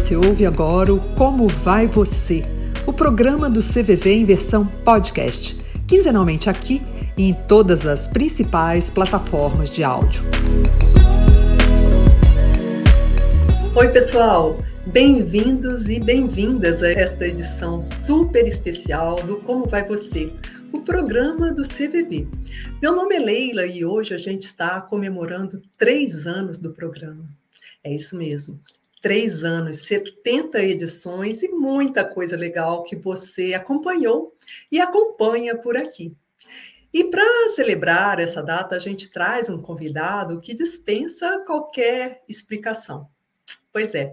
Você ouve agora o Como Vai Você, o programa do CVV em versão podcast, quinzenalmente aqui e em todas as principais plataformas de áudio. Oi, pessoal! Bem-vindos e bem-vindas a esta edição super especial do Como Vai Você, o programa do CVV. Meu nome é Leila e hoje a gente está comemorando três anos do programa. É isso mesmo, três anos, 70 edições e muita coisa legal que você acompanhou e acompanha por aqui. E para celebrar essa data, a gente traz um convidado que dispensa qualquer explicação. Pois é,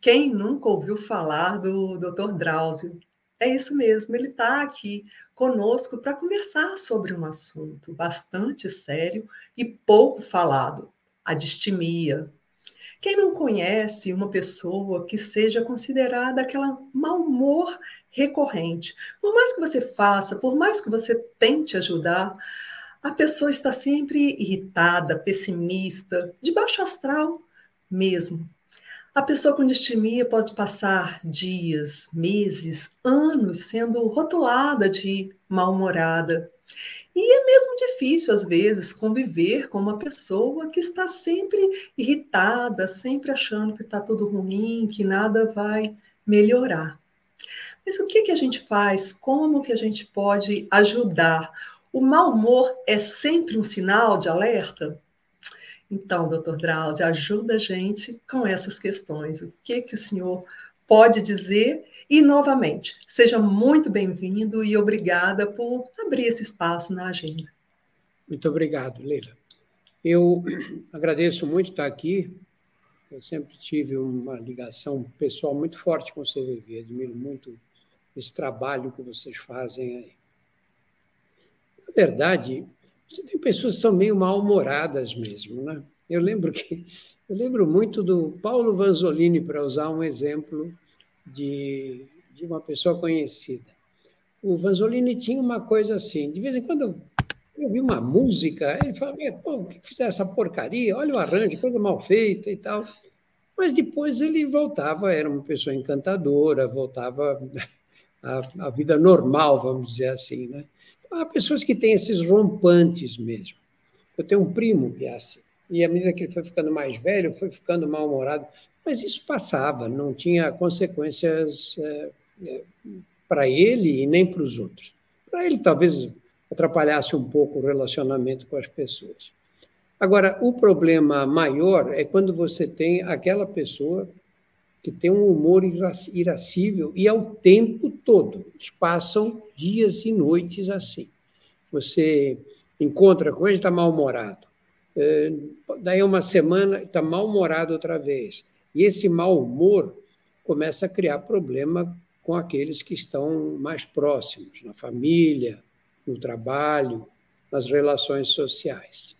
quem nunca ouviu falar do Dr. Drauzio? É isso mesmo, ele está aqui conosco para conversar sobre um assunto bastante sério e pouco falado, a distimia, quem não conhece uma pessoa que seja considerada aquela mau humor recorrente? Por mais que você faça, por mais que você tente ajudar, a pessoa está sempre irritada, pessimista, de baixo astral mesmo. A pessoa com distimia pode passar dias, meses, anos sendo rotulada de mal-humorada. E é mesmo difícil, às vezes, conviver com uma pessoa que está sempre irritada, sempre achando que está tudo ruim, que nada vai melhorar. Mas o que, que a gente faz? Como que a gente pode ajudar? O mau humor é sempre um sinal de alerta? Então, doutor Drauzio, ajuda a gente com essas questões. O que, que o senhor pode dizer e, novamente, seja muito bem-vindo e obrigada por abrir esse espaço na agenda. Muito obrigado, Leila. Eu agradeço muito estar aqui. Eu sempre tive uma ligação pessoal muito forte com o CVV. Admiro muito esse trabalho que vocês fazem aí. Na verdade, você tem pessoas que são meio mal-humoradas mesmo, né? Eu lembro que eu lembro muito do Paulo Vanzolini, para usar um exemplo de, de uma pessoa conhecida. O Vanzolini tinha uma coisa assim, de vez em quando eu vi uma música, ele falava, pô, o que fizeram essa porcaria? Olha o arranjo, coisa mal feita e tal. Mas depois ele voltava, era uma pessoa encantadora, voltava à, à vida normal, vamos dizer assim. Né? Há pessoas que têm esses rompantes mesmo. Eu tenho um primo que é assim. E à medida que ele foi ficando mais velho, foi ficando mal-humorado. Mas isso passava, não tinha consequências é, é, para ele e nem para os outros. Para ele, talvez atrapalhasse um pouco o relacionamento com as pessoas. Agora, o problema maior é quando você tem aquela pessoa que tem um humor irascível e ao tempo todo. Eles passam dias e noites assim. Você encontra com ele, está mal-humorado. É, daí uma semana, está mal-humorado outra vez. E esse mau humor começa a criar problema com aqueles que estão mais próximos, na família, no trabalho, nas relações sociais.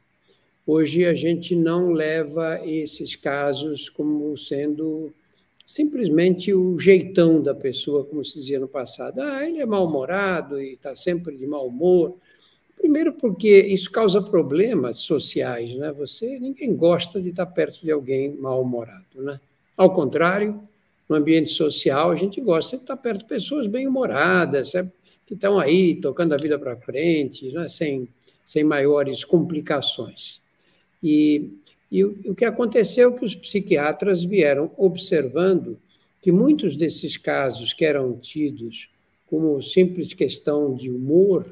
Hoje a gente não leva esses casos como sendo simplesmente o jeitão da pessoa, como se dizia no passado. Ah, ele é mal-humorado e está sempre de mau humor. Primeiro porque isso causa problemas sociais, né? Você ninguém gosta de estar perto de alguém mal-humorado, né? Ao contrário, no ambiente social a gente gosta de estar perto de pessoas bem-humoradas, que estão aí tocando a vida para frente, né? sem sem maiores complicações. E, e o, o que aconteceu é que os psiquiatras vieram observando que muitos desses casos que eram tidos como simples questão de humor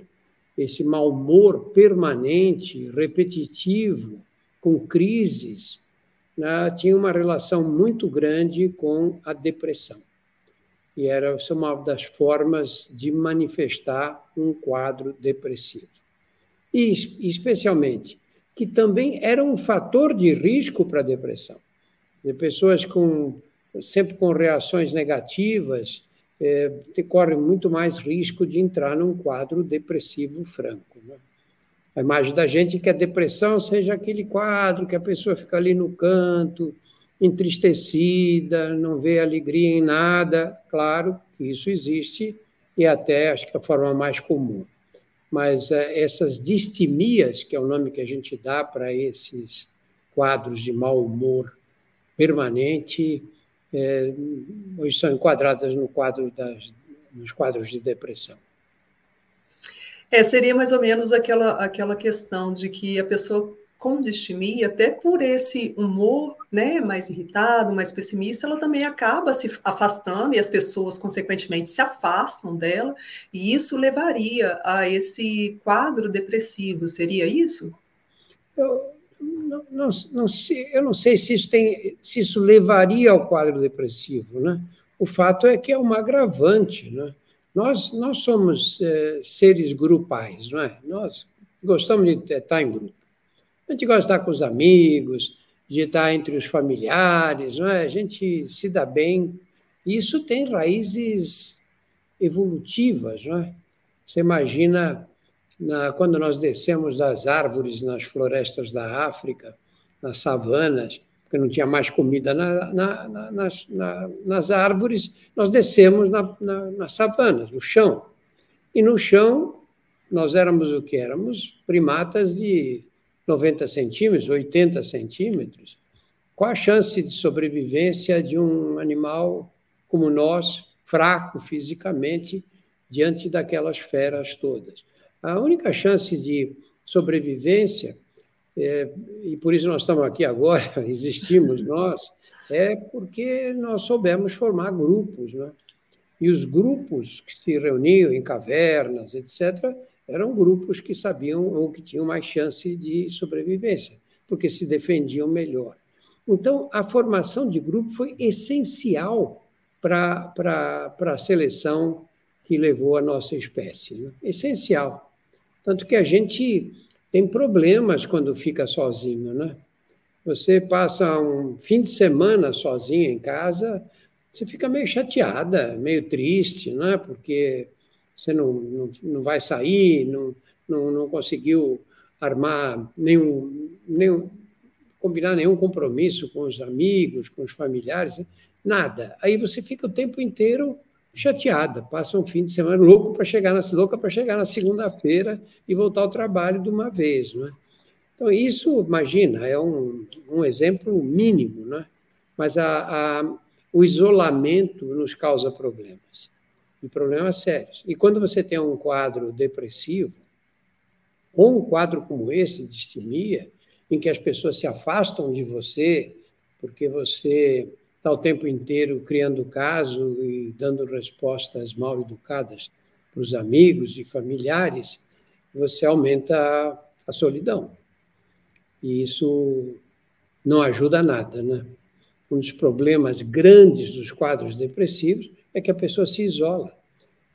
esse mau humor permanente, repetitivo, com crises, né, tinha uma relação muito grande com a depressão. E era uma das formas de manifestar um quadro depressivo. E, especialmente, que também era um fator de risco para a depressão. De pessoas com, sempre com reações negativas, é, corre muito mais risco de entrar num quadro depressivo franco. Né? A imagem da gente é que a depressão seja aquele quadro que a pessoa fica ali no canto, entristecida, não vê alegria em nada. Claro que isso existe e até acho que é a forma mais comum. Mas é, essas distimias, que é o nome que a gente dá para esses quadros de mau humor permanente, é, hoje são enquadradas no quadro das, nos quadros de depressão. É, seria mais ou menos aquela, aquela questão de que a pessoa com distimia, até por esse humor né, mais irritado, mais pessimista, ela também acaba se afastando e as pessoas, consequentemente, se afastam dela, e isso levaria a esse quadro depressivo, seria isso? Eu não, não, não eu não sei se isso, tem, se isso levaria ao quadro depressivo. Né? O fato é que é uma agravante. Né? Nós, nós somos é, seres grupais, não é? Nós gostamos de estar em grupo. A gente gosta de estar com os amigos, de estar entre os familiares, não é? A gente se dá bem. Isso tem raízes evolutivas, não é? Você imagina na, quando nós descemos das árvores nas florestas da África, nas savanas, porque não tinha mais comida na, na, nas, nas, árvores, nós descemos nas savanas, no chão. E no chão, nós éramos o que? Éramos primatas de 90 centímetros, 80 centímetros, qual a chance de sobrevivência de um animal como nós, fraco fisicamente, diante daquelas feras todas? A única chance de sobrevivência, é, e por isso nós estamos aqui agora, existimos nós, é porque nós soubemos formar grupos. Né? E os grupos que se reuniam em cavernas, etc., eram grupos que sabiam ou que tinham mais chance de sobrevivência, porque se defendiam melhor. Então, a formação de grupo foi essencial para a seleção que levou a nossa espécie. Né? Essencial. Tanto que a gente tem problemas quando fica sozinho. Né? Você passa um fim de semana sozinho em casa, você fica meio chateada, meio triste, né? porque você não, não, não vai sair, não, não, não conseguiu armar nenhum, nenhum, combinar nenhum compromisso com os amigos, com os familiares, nada. Aí você fica o tempo inteiro chateada, passa um fim de semana louco para chegar na louca para chegar na segunda-feira e voltar ao trabalho de uma vez, não é? Então isso, imagina, é um, um exemplo mínimo, né? Mas a, a, o isolamento nos causa problemas e problemas sérios. E quando você tem um quadro depressivo, ou um quadro como esse, de distimia, em que as pessoas se afastam de você, porque você está o tempo inteiro criando caso e dando respostas mal educadas para os amigos e familiares, você aumenta a solidão. E isso não ajuda a nada, né? Um dos problemas grandes dos quadros depressivos é que a pessoa se isola.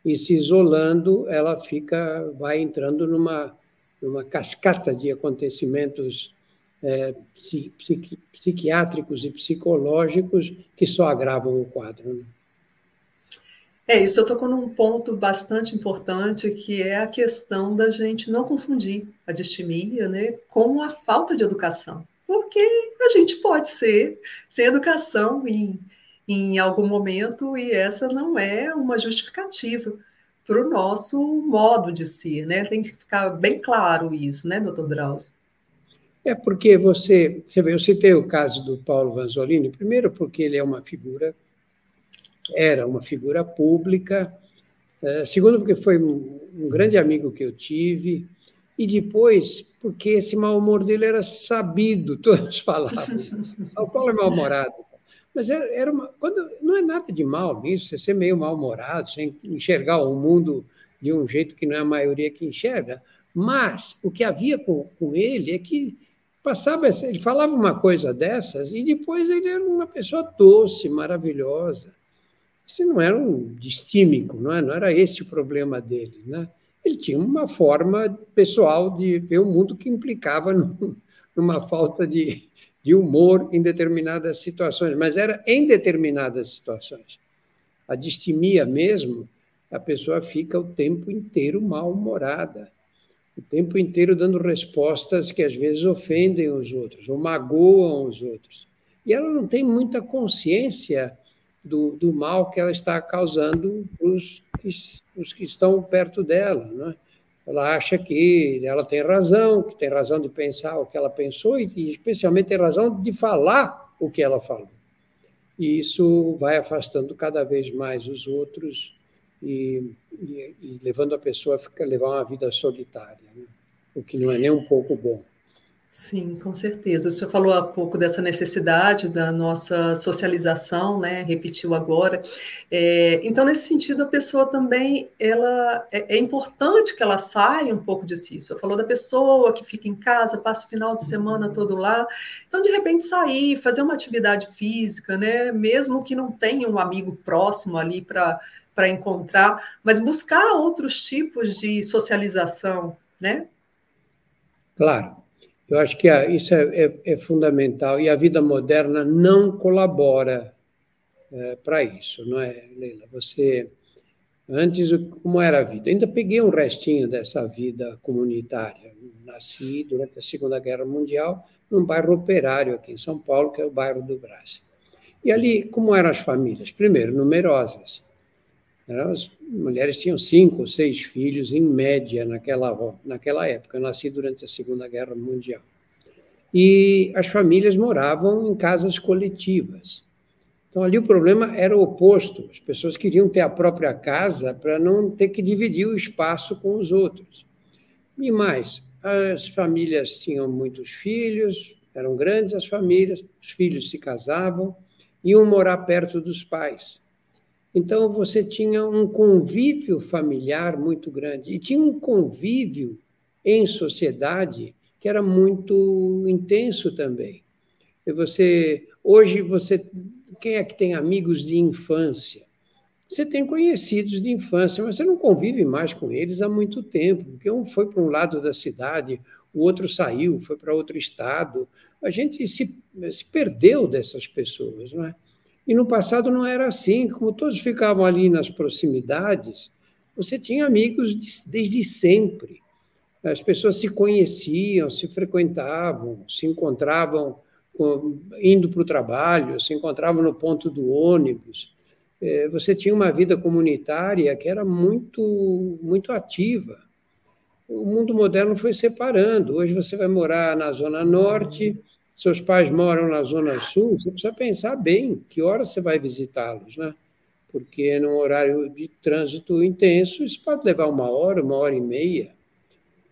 E se isolando, ela fica, vai entrando numa, numa cascata de acontecimentos é, psiqui, psiquiátricos e psicológicos que só agravam o quadro. Né? É isso, eu tocou num ponto bastante importante, que é a questão da gente não confundir a distimia né, com a falta de educação. Porque a gente pode ser sem educação em em algum momento, e essa não é uma justificativa para o nosso modo de ser, né? Tem que ficar bem claro isso, né, doutor Drauzio? É porque você, você vê, eu citei o caso do Paulo Vanzolini, primeiro porque ele é uma figura, era uma figura pública, é, segundo porque foi um grande amigo que eu tive, e depois porque esse mau humor dele era sabido, todos falavam. o Paulo é mal-humorado, mas era uma. Quando, não é nada de mal nisso, você ser meio mal-humorado, sem enxergar o mundo de um jeito que não é a maioria que enxerga. Mas o que havia com, com ele é que passava, ele falava uma coisa dessas e depois ele era uma pessoa doce, maravilhosa. Isso não era um distímico, não, é? não era esse o problema dele. Né? Ele tinha uma forma pessoal de ver o mundo que implicava numa falta de, de humor em determinadas situações, mas era em determinadas situações. A distimia mesmo, a pessoa fica o tempo inteiro mal-humorada, o tempo inteiro dando respostas que às vezes ofendem os outros ou magoam os outros. E ela não tem muita consciência do, do mal que ela está causando os os que estão perto dela. Não é? ela acha que ela tem razão, que tem razão de pensar o que ela pensou e, especialmente, tem razão de falar o que ela falou. e isso vai afastando cada vez mais os outros e, e, e levando a pessoa a ficar, levar uma vida solitária, né? o que não é nem um pouco bom. Sim, com certeza. O senhor falou há pouco dessa necessidade da nossa socialização, né? Repetiu agora. É, então, nesse sentido, a pessoa também, ela é, é, importante que ela saia um pouco de si. O senhor falou da pessoa que fica em casa, passa o final de semana todo lá. Então, de repente, sair, fazer uma atividade física, né? Mesmo que não tenha um amigo próximo ali para para encontrar, mas buscar outros tipos de socialização, né? Claro. Eu acho que isso é, é, é, fundamental e a vida moderna não colabora é, para isso, não é, Leila? Você antes como era a vida? Ainda peguei um restinho dessa vida comunitária. Nasci durante a Segunda Guerra Mundial num bairro operário aqui em São Paulo, que é o bairro do Brás. E ali, como eram as famílias? Primeiro, numerosas. As mulheres tinham cinco ou seis filhos, em média, naquela, naquela época. Eu nasci durante a Segunda Guerra Mundial. E as famílias moravam em casas coletivas. Então, ali o problema era o oposto. As pessoas queriam ter a própria casa para não ter que dividir o espaço com os outros. E mais, as famílias tinham muitos filhos, eram grandes as famílias, os filhos se casavam, iam morar perto dos pais. Então, você tinha um convívio familiar muito grande e tinha um convívio em sociedade que era muito intenso também. E você, hoje, você, quem é que tem amigos de infância? Você tem conhecidos de infância, mas você não convive mais com eles há muito tempo, porque um foi para um lado da cidade, o outro saiu, foi para outro estado. A gente se, se perdeu dessas pessoas, não é? E no passado não era assim, como todos ficavam ali nas proximidades, você tinha amigos desde sempre. As pessoas se conheciam, se frequentavam, se encontravam indo para o trabalho, se encontravam no ponto do ônibus. É, você tinha uma vida comunitária que era muito, muito ativa. O mundo moderno foi separando. Hoje você vai morar na Zona Norte, seus pais moram na Zona Sul, você precisa pensar bem que hora você vai visitá-los, né? Porque num horário de trânsito intenso, isso pode levar uma hora, uma hora e meia.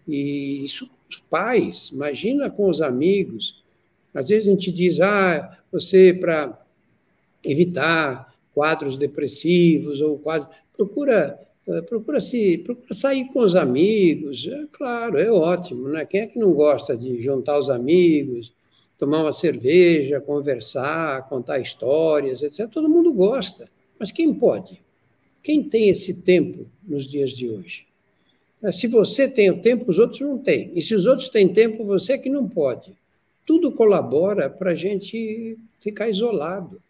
E isso, os pais, imagina com os amigos. Às vezes a gente diz, ah, você, para evitar quadros depressivos ou quadros, procura eh, procura se procura sair com os amigos é claro é ótimo né quem é que não gosta de juntar os amigos tomar uma cerveja, conversar, contar histórias, etc. Todo mundo gosta. Mas quem pode? Quem tem esse tempo nos dias de hoje? Se você tem o tempo, os outros não têm. E se os outros têm tempo, você é que não pode. Tudo colabora para a gente ficar isolado.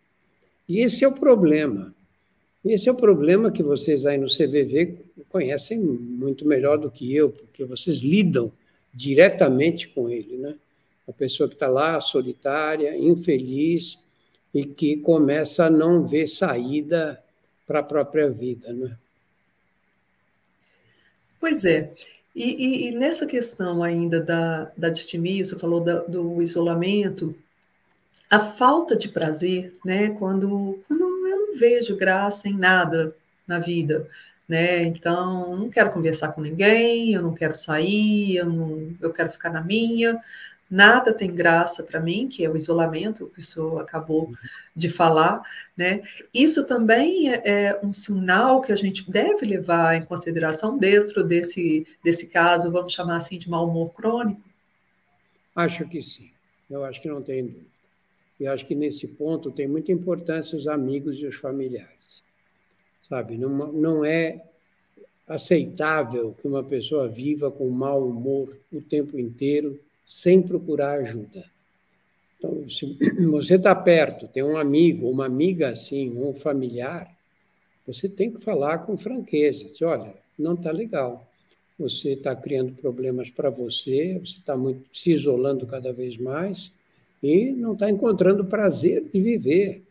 E esse é o problema. Esse é o problema que vocês aí no CVV conhecem muito melhor do que eu, porque vocês lidam diretamente com ele, né? A pessoa que está lá solitária, infeliz e que começa a não ver saída para a própria vida, né? Pois é. E, e, e, nessa questão ainda da, da distimia, você falou da, do isolamento, a falta de prazer, né? Quando, quando eu não vejo graça em nada na vida, né? Então, não quero conversar com ninguém, eu não quero sair, eu, não, eu quero ficar na minha, nada tem graça para mim, que é o isolamento, que o senhor acabou de falar, né? Isso também é, é, um sinal que a gente deve levar em consideração dentro desse, desse caso, vamos chamar assim, de mau humor crônico? Acho que sim, eu acho que não tem dúvida. E acho que nesse ponto tem muita importância os amigos e os familiares. Sabe, não, não é aceitável que uma pessoa viva com mau humor o tempo inteiro sem procurar ajuda. Então, se você está perto, tem um amigo, uma amiga assim, um familiar, você tem que falar com franqueza. Diz, olha, não está legal. Você está criando problemas para você, você está se isolando cada vez mais e não está encontrando prazer de viver.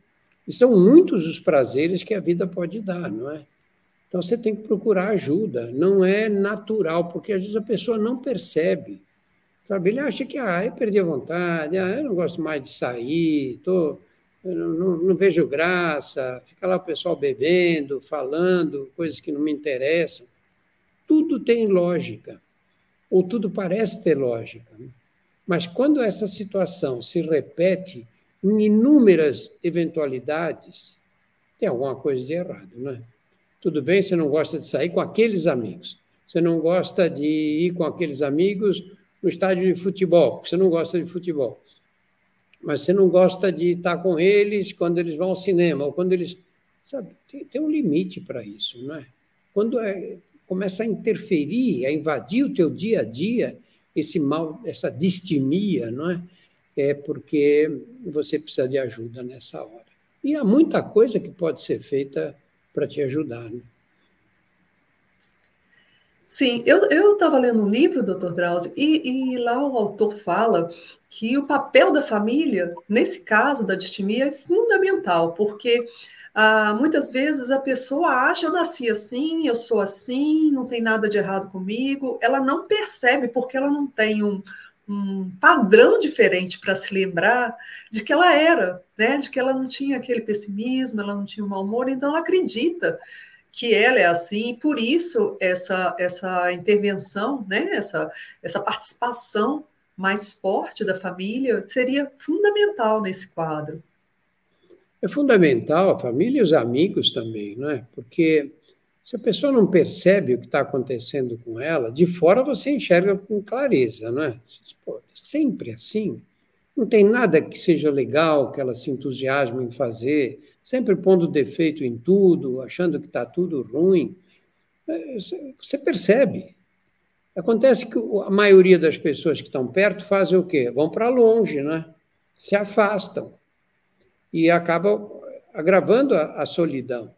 E são muitos os prazeres que a vida pode dar, não é? Então você tem que procurar ajuda. Não é natural, porque às vezes a pessoa não percebe. Sabe? Ele acha que, ah, eu perdi a vontade, ah, eu não gosto mais de sair, tô, não, não, não, vejo graça, fica lá o pessoal bebendo, falando, coisas que não me interessam. Tudo tem lógica, ou tudo parece ter lógica. Né? Mas quando essa situação se repete em inúmeras eventualidades, tem alguma coisa de errado, né? Tudo bem, você não gosta de sair com aqueles amigos, você não gosta de ir com aqueles amigos no estádio de futebol, porque você não gosta de futebol mas você não gosta de estar com eles quando eles vão ao cinema, ou quando eles. Sabe, tem, tem um limite para isso, não é? Quando é, começa a interferir, a invadir o teu dia a dia, esse mal, essa distimia, não é? É porque você precisa de ajuda nessa hora. E há muita coisa que pode ser feita para te ajudar. Né? Sim, eu estava lendo um livro, doutor Drauzio, e, e, lá o autor fala que o papel da família, nesse caso da distimia, é fundamental, porque ah, muitas vezes a pessoa acha, eu nasci assim, eu sou assim, não tem nada de errado comigo, ela não percebe, porque ela não tem um, um padrão diferente para se lembrar de que ela era, né? de que ela não tinha aquele pessimismo, ela não tinha um mau humor, então ela acredita que ela é assim, e por isso essa, essa intervenção, né, essa, essa participação mais forte da família seria fundamental nesse quadro. É fundamental a família e os amigos também, não é? Porque se a pessoa não percebe o que está acontecendo com ela, de fora você enxerga com clareza, não é? Pô, sempre assim. Não tem nada que seja legal, que ela se entusiasme em fazer, sempre pondo defeito em tudo, achando que está tudo ruim. É, você percebe. Acontece que a maioria das pessoas que estão perto fazem o quê? Vão para longe, né? se afastam e acabam agravando a, a solidão.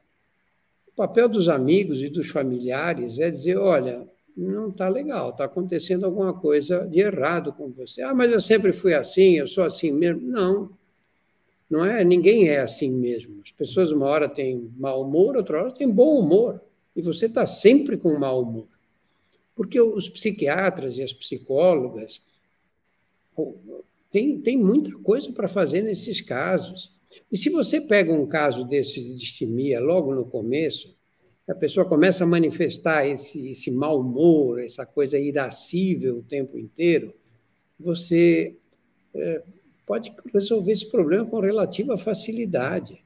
O papel dos amigos e dos familiares é dizer: olha, não está legal, está acontecendo alguma coisa de errado com você. Ah, mas eu sempre fui assim, eu sou assim mesmo. Não, não é? Ninguém é assim mesmo. As pessoas uma hora têm mau humor, outra hora têm bom humor. E você está sempre com mau humor. Porque os psiquiatras e as psicólogas têm muita coisa para fazer nesses casos. E se você pega um caso desses de distimia logo no começo, a pessoa começa a manifestar esse, esse mau humor, essa coisa irascível o tempo inteiro, você é, pode resolver esse problema com relativa facilidade.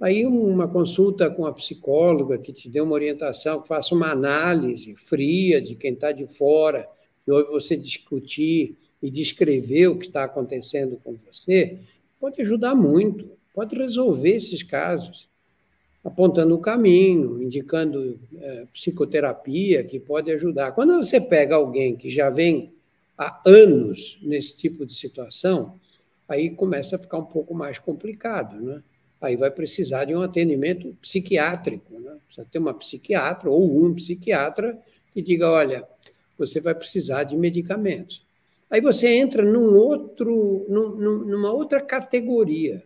Aí uma consulta com a psicóloga que te dê uma orientação, que faça uma análise fria de quem está de fora, e ouve você discutir e descrever o que está acontecendo com você, pode ajudar muito, pode resolver esses casos, apontando o caminho, indicando é, psicoterapia que pode ajudar. Quando você pega alguém que já vem há anos nesse tipo de situação, aí começa a ficar um pouco mais complicado, né? Aí vai precisar de um atendimento psiquiátrico, né? Precisa ter uma psiquiatra ou um psiquiatra que diga, olha, você vai precisar de medicamentos. Aí você entra num outro, num, numa outra categoria,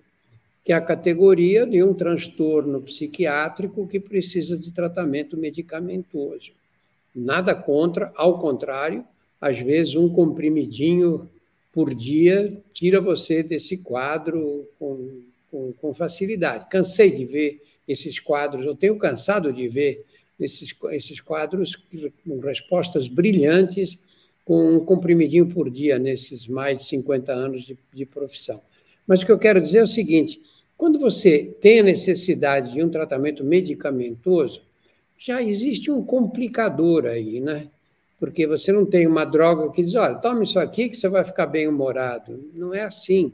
que é a categoria de um transtorno psiquiátrico que precisa de tratamento medicamentoso. Nada contra, ao contrário, às vezes um comprimidinho por dia tira você desse quadro com, com, com, facilidade. Cansei de ver esses quadros, eu tenho cansado de ver esses, esses quadros com respostas brilhantes, com um comprimidinho por dia nesses mais de 50 anos de, de profissão. Mas o que eu quero dizer é o seguinte: quando você tem a necessidade de um tratamento medicamentoso, já existe um complicador aí, né? Porque você não tem uma droga que diz, olha, tome isso aqui que você vai ficar bem humorado. Não é assim.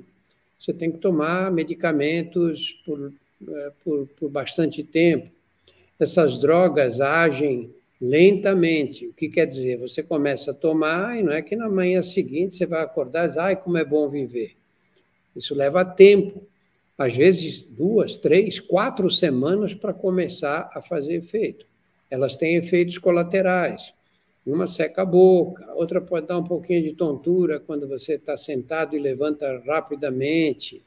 Você tem que tomar medicamentos por, é, por, por bastante tempo. Essas drogas agem lentamente. O que quer dizer? Você começa a tomar e não é que na manhã seguinte você vai acordar e diz, ai, como é bom viver. Isso leva tempo. Às vezes, duas, três, quatro semanas para começar a fazer efeito. Elas têm efeitos colaterais. Uma seca a boca, outra pode dar um pouquinho de tontura quando você está sentado e levanta rapidamente.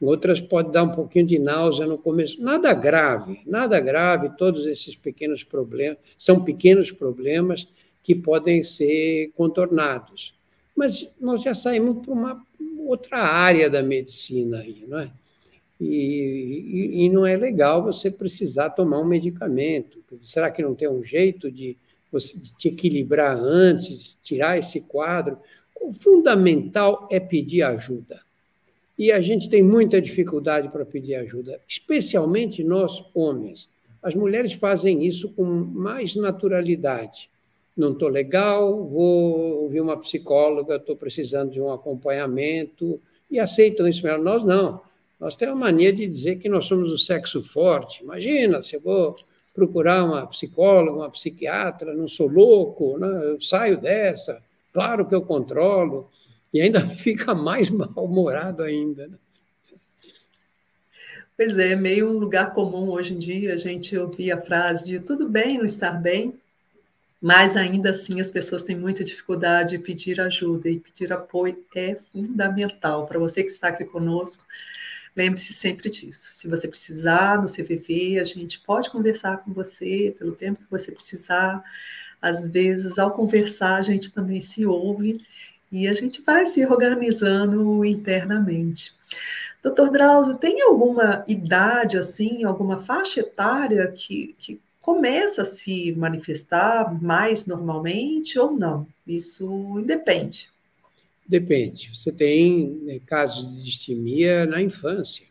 Outras pode dar um pouquinho de náusea no começo. Nada grave, nada grave. Todos esses pequenos problemas são pequenos problemas que podem ser contornados. Mas nós já saímos para uma outra área da medicina aí, não é? E, e, e, não é legal você precisar tomar um medicamento. Será que não tem um jeito de você te equilibrar antes, tirar esse quadro? O fundamental é pedir ajuda. E a gente tem muita dificuldade para pedir ajuda, especialmente nós, homens. As mulheres fazem isso com mais naturalidade. Não estou legal, vou ouvir uma psicóloga, estou precisando de um acompanhamento, e aceitam isso. Nós não. Nós temos a mania de dizer que nós somos o sexo forte. Imagina, se eu vou procurar uma psicóloga, uma psiquiatra, não sou louco, né? eu saio dessa, claro que eu controlo, e ainda fica mais mal-humorado ainda. Né? Pois é, é meio um lugar comum hoje em dia a gente ouvir a frase de tudo bem não estar bem, mas ainda assim as pessoas têm muita dificuldade de pedir ajuda e pedir apoio é fundamental. Para você que está aqui conosco, lembre-se sempre disso. Se você precisar no CVV, a gente pode conversar com você pelo tempo que você precisar. Às vezes, ao conversar, a gente também se ouve e a gente vai se organizando internamente. Doutor Drauzio, tem alguma idade, assim, alguma faixa etária que, que começa a se manifestar mais normalmente ou não? Isso independe. Depende. Você tem né, casos de distimia na infância.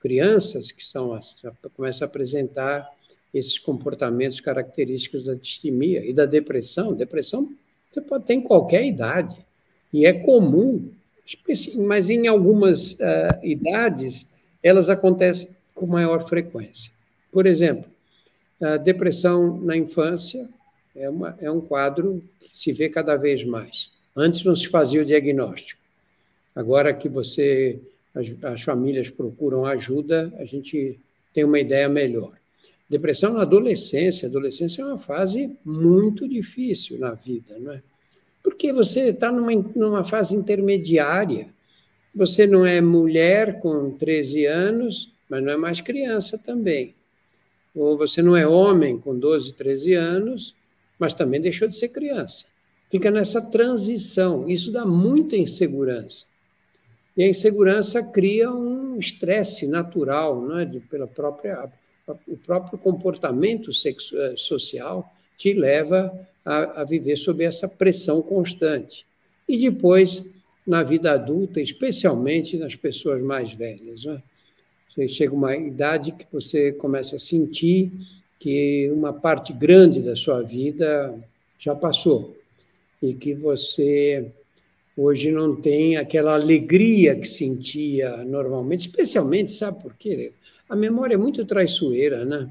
Crianças que são, começam a apresentar esses comportamentos característicos da distimia e da depressão. Depressão você pode ter em qualquer idade. E é comum, mas em algumas uh, idades elas acontecem com maior frequência. Por exemplo, a depressão na infância é, uma, é um quadro que se vê cada vez mais. Antes não se fazia o diagnóstico. Agora que você as, as famílias procuram ajuda, a gente tem uma ideia melhor. Depressão na adolescência. Adolescência é uma fase muito difícil na vida, não é? Porque você está numa, numa fase intermediária. Você não é mulher com 13 anos, mas não é mais criança também ou você não é homem com 12, 13 anos, mas também deixou de ser criança. Fica nessa transição. Isso dá muita insegurança. E a insegurança cria um estresse natural, não é? De, pela própria, o próprio comportamento eh, social te leva a, a viver sob essa pressão constante. E depois, na vida adulta, especialmente nas pessoas mais velhas. Não é? Você chega uma idade que você começa a sentir que uma parte grande da sua vida já passou e que você hoje não tem aquela alegria que sentia normalmente, especialmente, sabe por quê? A memória é muito traiçoeira, né?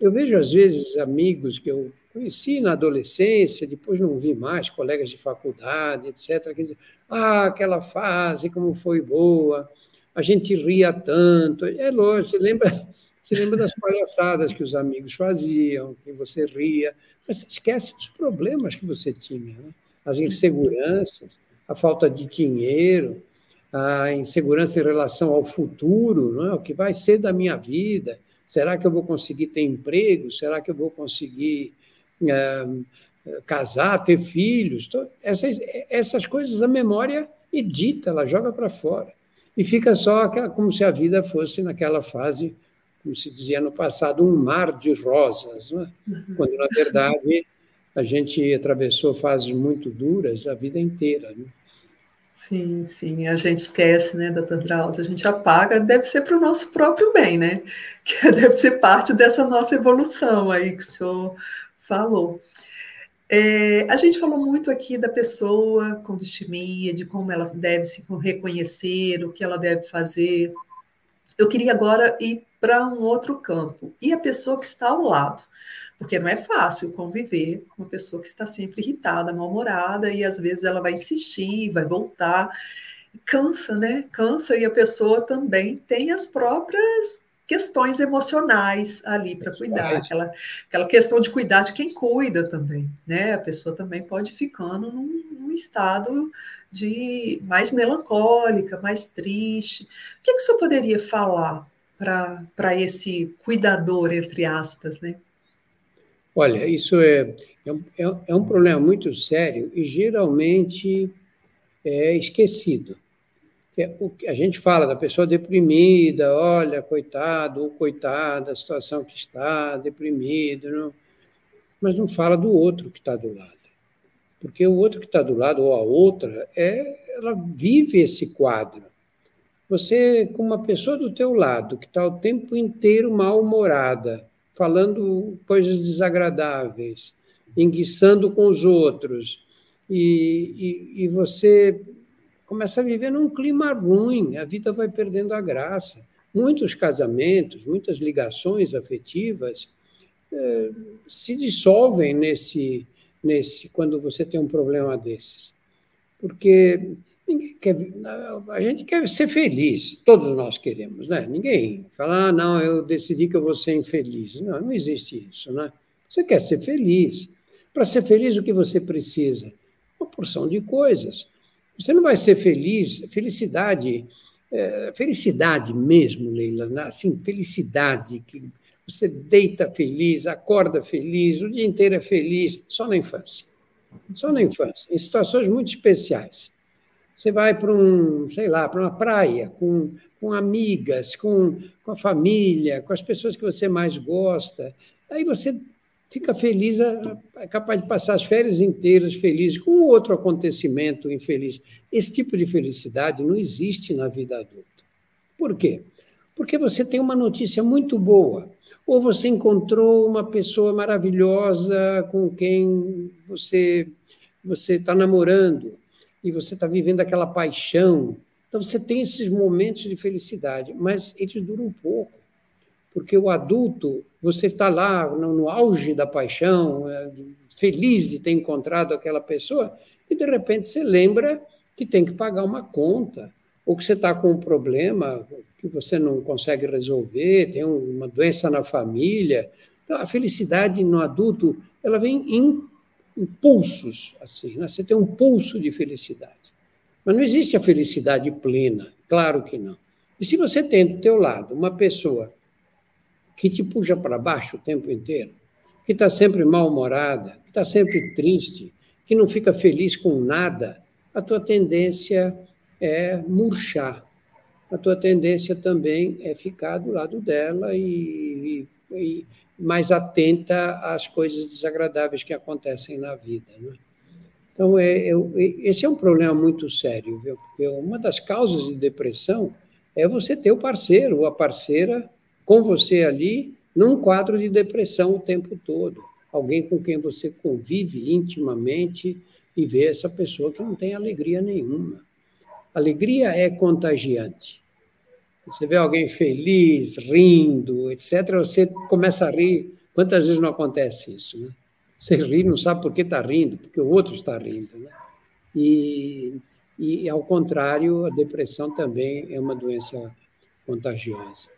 Eu vejo, às vezes, amigos que eu conheci na adolescência, depois não vi mais, colegas de faculdade, etc., que dizem, ah, aquela fase, como foi boa, a gente ria tanto. É lógico, você lembra, você lembra das palhaçadas que os amigos faziam, que você ria, mas você esquece dos problemas que você tinha, né? as inseguranças, a falta de dinheiro, a insegurança em relação ao futuro, não é? o que vai ser da minha vida. Será que eu vou conseguir ter emprego? Será que eu vou conseguir é, casar, ter filhos? Essas, essas coisas a memória edita, ela joga para fora e fica só como se a vida fosse naquela fase, como se dizia no passado, um mar de rosas, é? uhum. quando na verdade a gente atravessou fases muito duras a vida inteira. Né? Sim, sim, a gente esquece, né, doutor Drauzio, a gente apaga, deve ser para o nosso próprio bem, né? Que deve ser parte dessa nossa evolução aí que o senhor falou. É, a gente falou muito aqui da pessoa com distimia, de como ela deve se reconhecer, o que ela deve fazer. Eu queria agora ir para um outro campo. E a pessoa que está ao lado? Porque não é fácil conviver com uma pessoa que está sempre irritada, mal-humorada, e às vezes ela vai insistir, vai voltar. Cansa, né? Cansa, e a pessoa também tem as próprias questões emocionais ali para cuidar, aquela, aquela questão de cuidar de quem cuida também, né? A pessoa também pode ficando num, num estado de mais melancólica, mais triste. O que, que o senhor poderia falar para esse cuidador, entre aspas, né? Olha, isso é, é, é um problema muito sério e geralmente é esquecido. É a gente fala da pessoa deprimida, olha, coitado ou coitada, a situação que está, deprimido, não, mas não fala do outro que está do lado. Porque o outro que está do lado, ou a outra, é, ela vive esse quadro. Você, com uma pessoa do teu lado, que está o tempo inteiro mal-humorada, falando coisas desagradáveis, enguiçando com os outros, e, e, e você começa a viver num clima ruim, a vida vai perdendo a graça. Muitos casamentos, muitas ligações afetivas eh, se dissolvem nesse, nesse quando você tem um problema desses. Porque ninguém quer, a gente quer ser feliz, todos nós queremos, né? Ninguém fala, ah, não, eu decidi que eu vou ser infeliz. Não, não existe isso, né? Você quer ser feliz. Para ser feliz, o que você precisa? Uma porção de coisas. Você não vai ser feliz, felicidade, é, felicidade mesmo, Leila, né? assim, felicidade, que você deita feliz, acorda feliz, o dia inteiro é feliz, só na infância. Só na infância, em situações muito especiais. Você vai para um, sei lá, para uma praia, com, com amigas, com, com a família, com as pessoas que você mais gosta. Aí você fica feliz, é, é capaz de passar as férias inteiras feliz com outro acontecimento infeliz. Esse tipo de felicidade não existe na vida adulta. Por quê? Porque você tem uma notícia muito boa, ou você encontrou uma pessoa maravilhosa com quem você você está namorando e você está vivendo aquela paixão. Então você tem esses momentos de felicidade, mas eles duram pouco. Porque o adulto, você está lá no, no, auge da paixão, é, feliz de ter encontrado aquela pessoa, e de repente você lembra que tem que pagar uma conta, ou que você está com um problema que você não consegue resolver, tem uma doença na família. Então, a felicidade no adulto, ela vem em impulsos, assim, né? você tem um pulso de felicidade. Mas não existe a felicidade plena, claro que não. E se você tem do teu lado uma pessoa que te puxa para baixo o tempo inteiro, que está sempre mal-humorada, que está sempre triste, que não fica feliz com nada, a tua tendência é murchar. A tua tendência também é ficar do lado dela e, e, e mais atenta às coisas desagradáveis que acontecem na vida. Né? Então, é, eu, esse é um problema muito sério, viu? porque uma das causas de depressão é você ter o parceiro ou a parceira com você ali, num quadro de depressão o tempo todo. Alguém com quem você convive intimamente e vê essa pessoa que não tem alegria nenhuma. Alegria é contagiante. Você vê alguém feliz, rindo, etc., você começa a rir. Quantas vezes não acontece isso? Né? Você ri, não sabe por que está rindo, porque o outro está rindo. Né? E, e, ao contrário, a depressão também é uma doença contagiosa.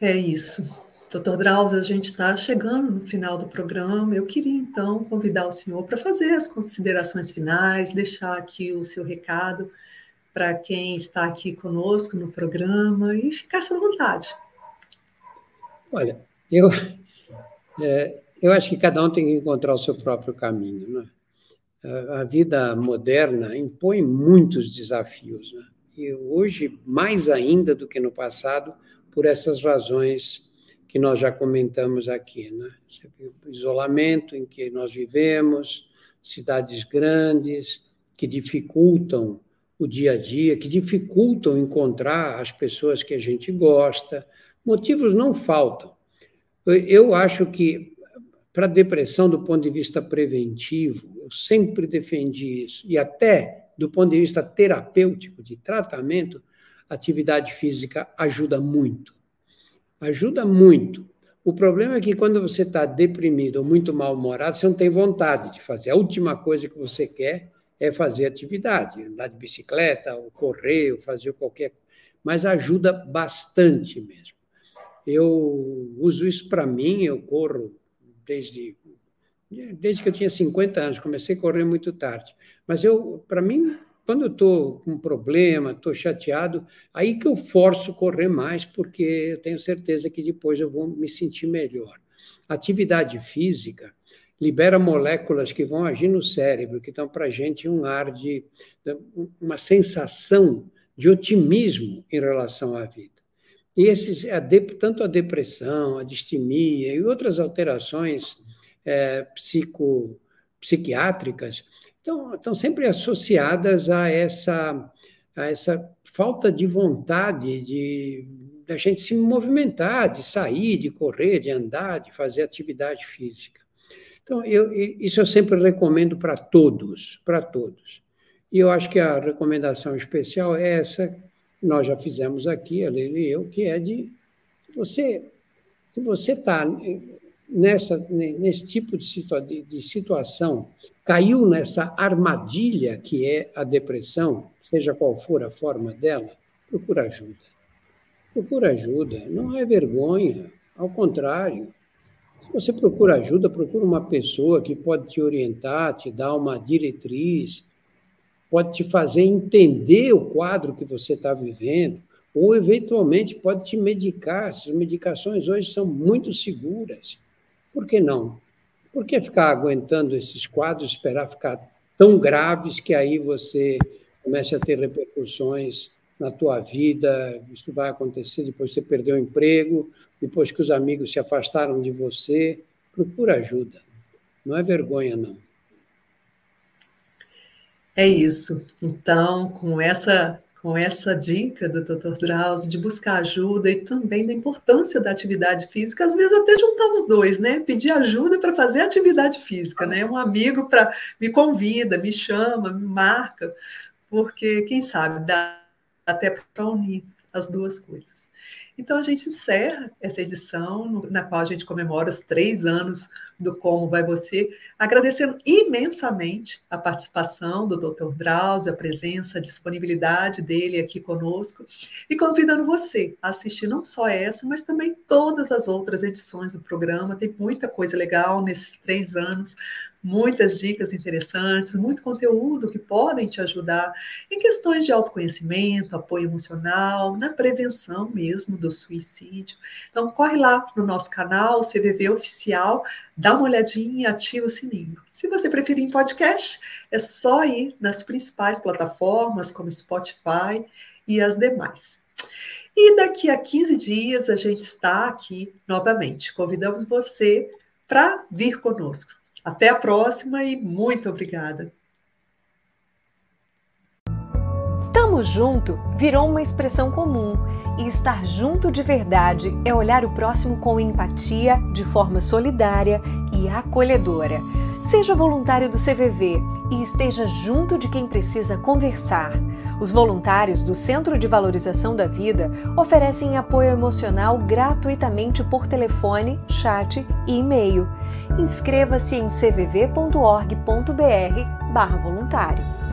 É isso. Doutor Drauzio, a gente está chegando no final do programa. Eu queria, então, convidar o senhor para fazer as considerações finais, deixar aqui o seu recado para quem está aqui conosco no programa e ficar à vontade. Olha, eu, é, eu acho que cada um tem que encontrar o seu próprio caminho. Né? A vida moderna impõe muitos desafios. Né? E hoje, mais ainda do que no passado, por essas razões que nós já comentamos aqui, né? Isolamento em que nós vivemos, cidades grandes que dificultam o dia a dia, que dificultam encontrar as pessoas que a gente gosta. Motivos não faltam. Eu acho que para depressão do ponto de vista preventivo, eu sempre defendi isso, e até do ponto de vista terapêutico, de tratamento, atividade física ajuda muito. Ajuda muito. O problema é que quando você está deprimido ou muito mal-humorado, você não tem vontade de fazer. A última coisa que você quer é fazer atividade, andar de bicicleta, ou correr, ou fazer qualquer coisa. Mas ajuda bastante mesmo. Eu uso isso para mim, eu corro desde desde que eu tinha 50 anos, comecei a correr muito tarde. Mas eu, para mim, quando eu estou com um problema, estou chateado, aí que eu forço correr mais, porque eu tenho certeza que depois eu vou me sentir melhor. Atividade física libera moléculas que vão agir no cérebro, que dão para a gente um ar de, uma sensação de otimismo em relação à vida. E esses, tanto a depressão, a distimia e outras alterações é, psico, psiquiátricas estão, estão sempre associadas a essa, a essa falta de vontade de da gente se movimentar, de sair, de correr, de andar, de fazer atividade física. Então, eu, isso eu sempre recomendo para todos, para todos. E eu acho que a recomendação especial é essa nós já fizemos aqui, a Leila e eu, que é de você, se você está nessa nesse tipo de, situa de situação, caiu nessa armadilha que é a depressão, seja qual for a forma dela, procura ajuda. Procura ajuda, não é vergonha, ao contrário. Se você procura ajuda, procura uma pessoa que pode te orientar, te dar uma diretriz, pode te fazer entender o quadro que você está vivendo, ou eventualmente pode te medicar. Essas medicações hoje são muito seguras. Por que não? Por que ficar aguentando esses quadros, esperar ficar tão graves que aí você comece a ter repercussões na tua vida, isso vai acontecer depois que você perdeu o emprego, depois que os amigos se afastaram de você, procura ajuda. Não é vergonha, não. É isso. Então, com essa com essa dica do Dr. Drauzio de buscar ajuda e também da importância da atividade física, às vezes até juntar os dois, né? Pedir ajuda para fazer atividade física, né? Um amigo para me convida, me chama, me marca, porque quem sabe dá até para unir as duas coisas. Então a gente encerra essa edição, na qual a gente comemora os três anos do Como Vai Você, agradecendo imensamente a participação do Dr. Drauzio, a presença, a disponibilidade dele aqui conosco, e convidando você a assistir não só essa, mas também todas as outras edições do programa. Tem muita coisa legal nesses três anos muitas dicas interessantes, muito conteúdo que podem te ajudar em questões de autoconhecimento, apoio emocional, na prevenção mesmo do suicídio. Então, corre lá no nosso canal, CVV Oficial, dá uma olhadinha e ativa o sininho. Se você preferir em podcast, é só ir nas principais plataformas como Spotify e as demais. E daqui a 15 dias a gente está aqui novamente. Convidamos você para vir conosco. Até a próxima e muito obrigada. Tamo junto virou uma expressão comum e estar junto de verdade é olhar o próximo com empatia, de forma solidária e acolhedora. Seja voluntário do CVV e esteja junto de quem precisa conversar. Os voluntários do Centro de Valorização da Vida oferecem apoio emocional gratuitamente por telefone, chat e e-mail. Inscreva-se em cvv.org.br/voluntário.